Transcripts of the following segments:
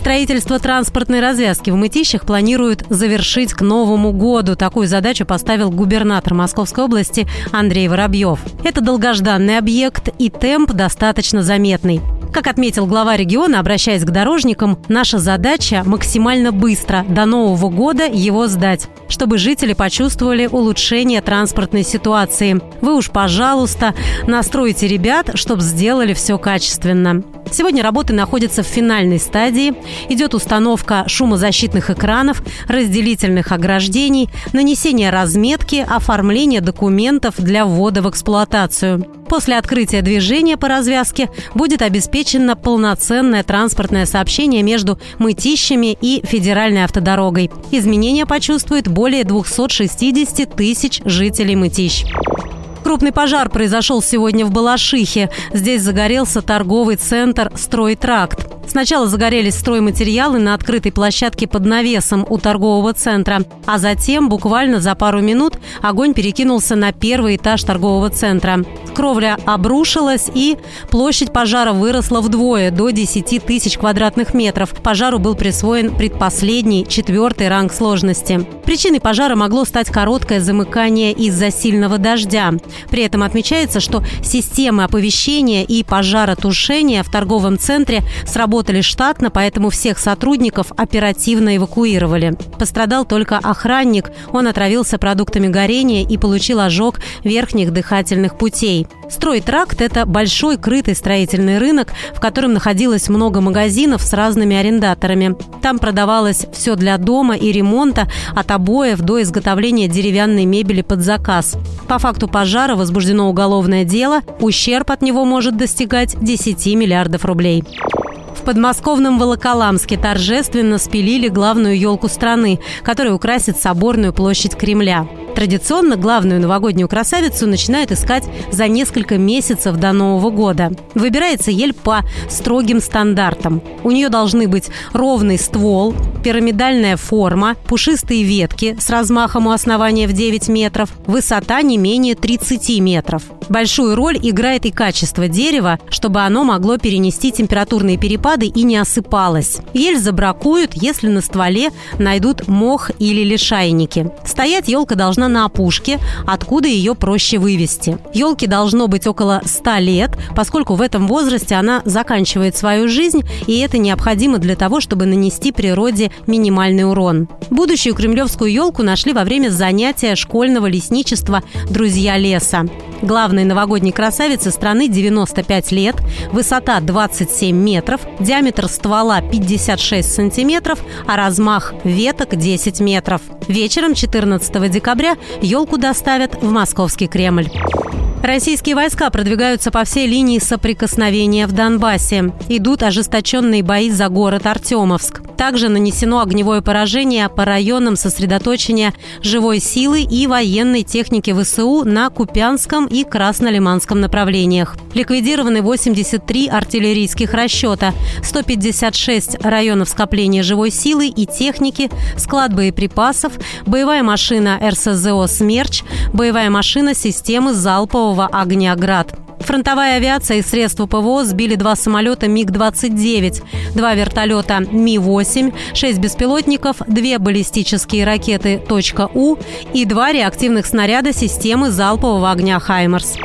Строительство транспортной развязки в Мытищах планируют завершить к Новому году. Такую задачу поставил губернатор Московской области Андрей Воробьев. Это долгожданный объект и темп достаточно заметный. Как отметил глава региона, обращаясь к дорожникам, наша задача максимально быстро до Нового года его сдать, чтобы жители почувствовали улучшение транспортной ситуации. Вы уж, пожалуйста, настройте ребят, чтобы сделали все качественно. Сегодня работы находятся в финальной стадии. Идет установка шумозащитных экранов, разделительных ограждений, нанесение разметки, оформление документов для ввода в эксплуатацию. После открытия движения по развязке будет обеспечено полноценное транспортное сообщение между Мытищами и федеральной автодорогой. Изменения почувствует более 260 тысяч жителей Мытищ. Крупный пожар произошел сегодня в Балашихе. Здесь загорелся торговый центр «Стройтракт». Сначала загорелись стройматериалы на открытой площадке под навесом у торгового центра, а затем, буквально за пару минут, огонь перекинулся на первый этаж торгового центра. Кровля обрушилась и площадь пожара выросла вдвое, до 10 тысяч квадратных метров. Пожару был присвоен предпоследний, четвертый ранг сложности. Причиной пожара могло стать короткое замыкание из-за сильного дождя. При этом отмечается, что системы оповещения и пожаротушения в торговом центре сработали штатно, поэтому всех сотрудников оперативно эвакуировали. Пострадал только охранник. Он отравился продуктами горения и получил ожог верхних дыхательных путей. Стройтракт – это большой крытый строительный рынок, в котором находилось много магазинов с разными арендаторами. Там продавалось все для дома и ремонта, от обоев до изготовления деревянной мебели под заказ. По факту пожара возбуждено уголовное дело, ущерб от него может достигать 10 миллиардов рублей. В подмосковном Волоколамске торжественно спилили главную елку страны, которая украсит соборную площадь Кремля. Традиционно главную новогоднюю красавицу начинают искать за несколько месяцев до Нового года. Выбирается ель по строгим стандартам. У нее должны быть ровный ствол, пирамидальная форма, пушистые ветки с размахом у основания в 9 метров, высота не менее 30 метров. Большую роль играет и качество дерева, чтобы оно могло перенести температурные перепады и не осыпалось. Ель забракуют, если на стволе найдут мох или лишайники. Стоять елка должна на опушке, откуда ее проще вывести. Елке должно быть около 100 лет, поскольку в этом возрасте она заканчивает свою жизнь, и это необходимо для того, чтобы нанести природе минимальный урон. Будущую кремлевскую елку нашли во время занятия школьного лесничества «Друзья леса». Главной новогодней красавице страны 95 лет, высота 27 метров, диаметр ствола 56 сантиметров, а размах веток 10 метров. Вечером 14 декабря елку доставят в Московский Кремль. Российские войска продвигаются по всей линии соприкосновения в Донбассе. Идут ожесточенные бои за город Артемовск. Также нанесено огневое поражение по районам сосредоточения живой силы и военной техники ВСУ на Купянском и Краснолиманском направлениях. Ликвидированы 83 артиллерийских расчета, 156 районов скопления живой силы и техники, склад боеприпасов, боевая машина РСЗО «Смерч», боевая машина системы залпового огня «Град». Фронтовая авиация и средства ПВО сбили два самолета МиГ-29, два вертолета Ми-8, шесть беспилотников, две баллистические ракеты «У» и два реактивных снаряда системы залпового огня «Хаймерс».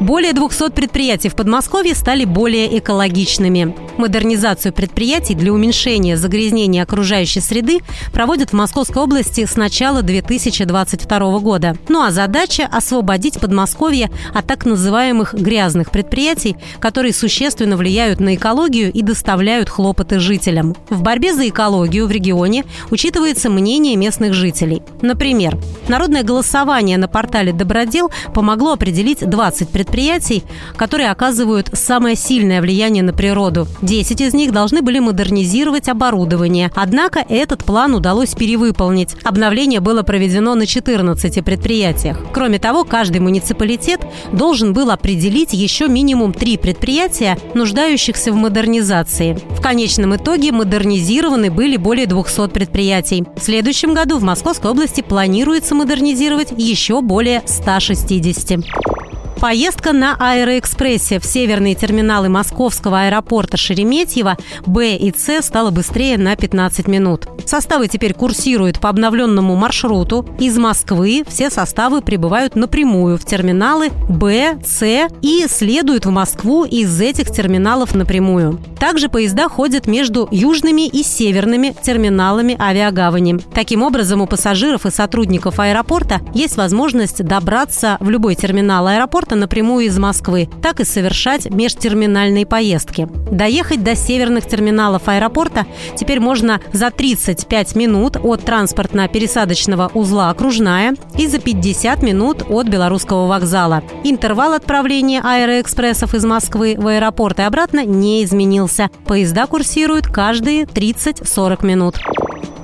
Более 200 предприятий в Подмосковье стали более экологичными. Модернизацию предприятий для уменьшения загрязнения окружающей среды проводят в Московской области с начала 2022 года. Ну а задача – освободить Подмосковье от так называемых грязных предприятий, которые существенно влияют на экологию и доставляют хлопоты жителям. В борьбе за экологию в регионе учитывается мнение местных жителей. Например, народное голосование на портале «Добродел» помогло определить 20 предприятий, предприятий, которые оказывают самое сильное влияние на природу. 10 из них должны были модернизировать оборудование. Однако этот план удалось перевыполнить. Обновление было проведено на 14 предприятиях. Кроме того, каждый муниципалитет должен был определить еще минимум три предприятия, нуждающихся в модернизации. В конечном итоге модернизированы были более 200 предприятий. В следующем году в Московской области планируется модернизировать еще более 160. Поездка на Аэроэкспрессе в северные терминалы московского аэропорта Шереметьево Б и С стала быстрее на 15 минут. Составы теперь курсируют по обновленному маршруту. Из Москвы все составы прибывают напрямую в терминалы Б, С и следуют в Москву из этих терминалов напрямую. Также поезда ходят между южными и северными терминалами авиагавани. Таким образом, у пассажиров и сотрудников аэропорта есть возможность добраться в любой терминал аэропорта аэропорта напрямую из Москвы, так и совершать межтерминальные поездки. Доехать до северных терминалов аэропорта теперь можно за 35 минут от транспортно-пересадочного узла «Окружная» и за 50 минут от Белорусского вокзала. Интервал отправления аэроэкспрессов из Москвы в аэропорт и обратно не изменился. Поезда курсируют каждые 30-40 минут.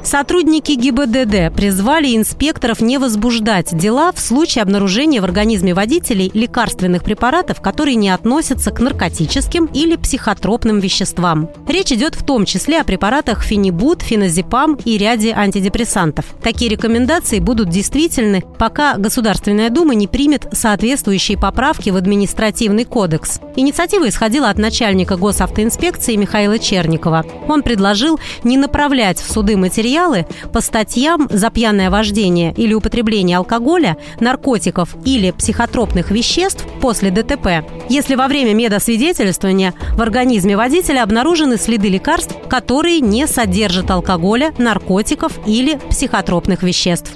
Сотрудники ГИБДД призвали инспекторов не возбуждать дела в случае обнаружения в организме водителей лекарственных препаратов, которые не относятся к наркотическим или психотропным веществам. Речь идет в том числе о препаратах фенибут, феназепам и ряде антидепрессантов. Такие рекомендации будут действительны, пока Государственная Дума не примет соответствующие поправки в административный кодекс. Инициатива исходила от начальника госавтоинспекции Михаила Черникова. Он предложил не направлять в суды материалы материалы по статьям за пьяное вождение или употребление алкоголя, наркотиков или психотропных веществ после ДТП, если во время медосвидетельствования в организме водителя обнаружены следы лекарств, которые не содержат алкоголя, наркотиков или психотропных веществ.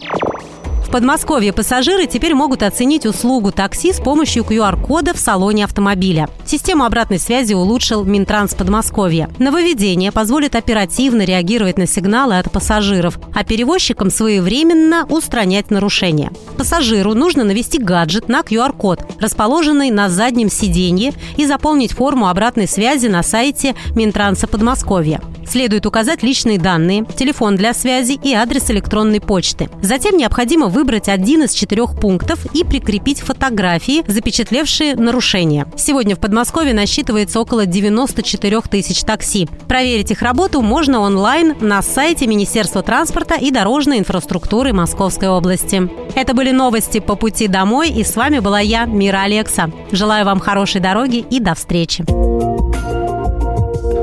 В Подмосковье пассажиры теперь могут оценить услугу такси с помощью QR-кода в салоне автомобиля. Систему обратной связи улучшил Минтранс Подмосковья. Нововведение позволит оперативно реагировать на сигналы от пассажиров, а перевозчикам своевременно устранять нарушения. Пассажиру нужно навести гаджет на QR-код, расположенный на заднем сиденье, и заполнить форму обратной связи на сайте Минтранса Подмосковья. Следует указать личные данные, телефон для связи и адрес электронной почты. Затем необходимо выбрать один из четырех пунктов и прикрепить фотографии, запечатлевшие нарушения. Сегодня в Подмосковье насчитывается около 94 тысяч такси. Проверить их работу можно онлайн на сайте Министерства транспорта и дорожной инфраструктуры Московской области. Это были новости по пути домой, и с вами была я, Мира Алекса. Желаю вам хорошей дороги и до встречи.